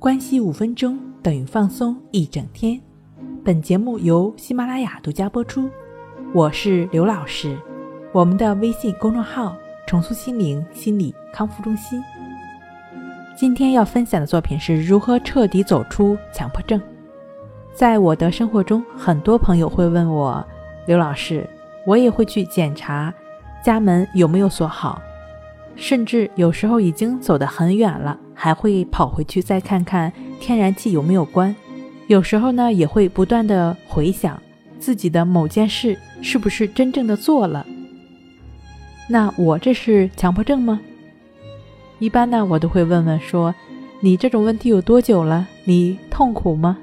关系五分钟等于放松一整天。本节目由喜马拉雅独家播出。我是刘老师，我们的微信公众号“重塑心灵心理康复中心”。今天要分享的作品是如何彻底走出强迫症。在我的生活中，很多朋友会问我：“刘老师，我也会去检查家门有没有锁好。”甚至有时候已经走得很远了，还会跑回去再看看天然气有没有关。有时候呢，也会不断的回想自己的某件事是不是真正的做了。那我这是强迫症吗？一般呢，我都会问问说：“你这种问题有多久了？你痛苦吗？”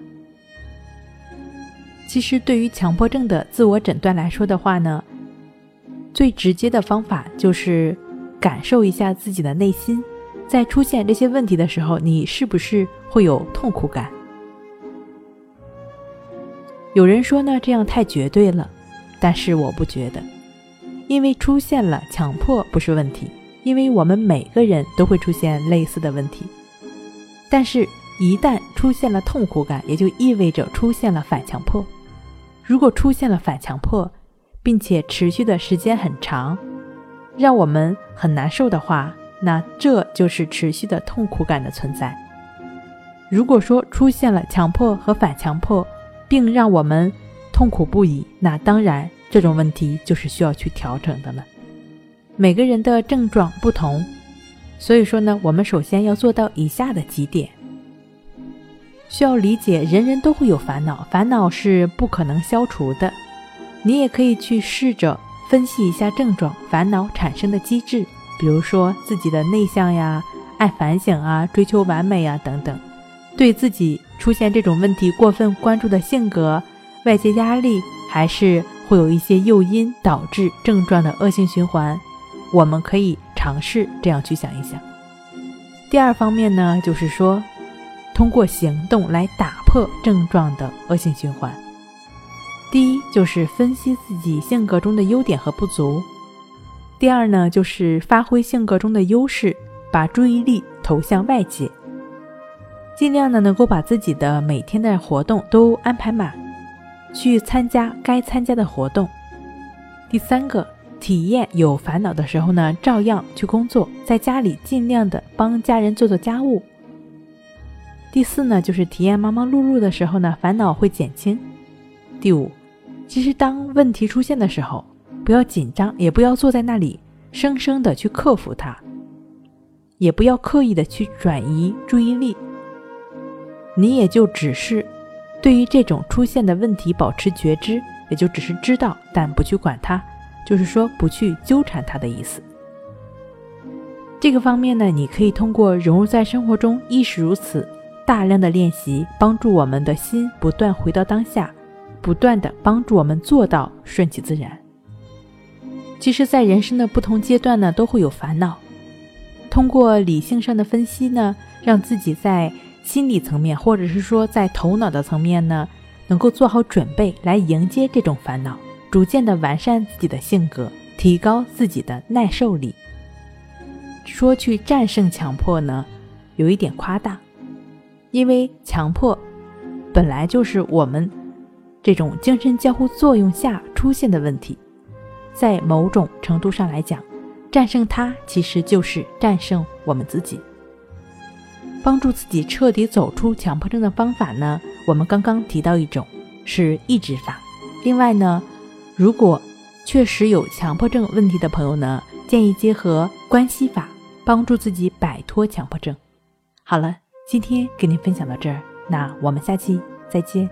其实，对于强迫症的自我诊断来说的话呢，最直接的方法就是。感受一下自己的内心，在出现这些问题的时候，你是不是会有痛苦感？有人说呢，这样太绝对了，但是我不觉得，因为出现了强迫不是问题，因为我们每个人都会出现类似的问题，但是，一旦出现了痛苦感，也就意味着出现了反强迫。如果出现了反强迫，并且持续的时间很长。让我们很难受的话，那这就是持续的痛苦感的存在。如果说出现了强迫和反强迫，并让我们痛苦不已，那当然这种问题就是需要去调整的了。每个人的症状不同，所以说呢，我们首先要做到以下的几点：需要理解人人都会有烦恼，烦恼是不可能消除的。你也可以去试着。分析一下症状、烦恼产生的机制，比如说自己的内向呀、爱反省啊、追求完美呀等等，对自己出现这种问题过分关注的性格、外界压力，还是会有一些诱因导致症状的恶性循环。我们可以尝试这样去想一想。第二方面呢，就是说通过行动来打破症状的恶性循环。第一就是分析自己性格中的优点和不足，第二呢就是发挥性格中的优势，把注意力投向外界，尽量呢能够把自己的每天的活动都安排满，去参加该参加的活动。第三个，体验有烦恼的时候呢，照样去工作，在家里尽量的帮家人做做家务。第四呢，就是体验忙忙碌碌的时候呢，烦恼会减轻。第五。其实，当问题出现的时候，不要紧张，也不要坐在那里生生的去克服它，也不要刻意的去转移注意力。你也就只是对于这种出现的问题保持觉知，也就只是知道，但不去管它，就是说不去纠缠它的意思。这个方面呢，你可以通过融入在生活中，亦是如此，大量的练习，帮助我们的心不断回到当下。不断的帮助我们做到顺其自然。其实，在人生的不同阶段呢，都会有烦恼。通过理性上的分析呢，让自己在心理层面，或者是说在头脑的层面呢，能够做好准备来迎接这种烦恼，逐渐的完善自己的性格，提高自己的耐受力。说去战胜强迫呢，有一点夸大，因为强迫本来就是我们。这种精神交互作用下出现的问题，在某种程度上来讲，战胜它其实就是战胜我们自己。帮助自己彻底走出强迫症的方法呢，我们刚刚提到一种是抑制法。另外呢，如果确实有强迫症问题的朋友呢，建议结合关系法，帮助自己摆脱强迫症。好了，今天给您分享到这儿，那我们下期再见。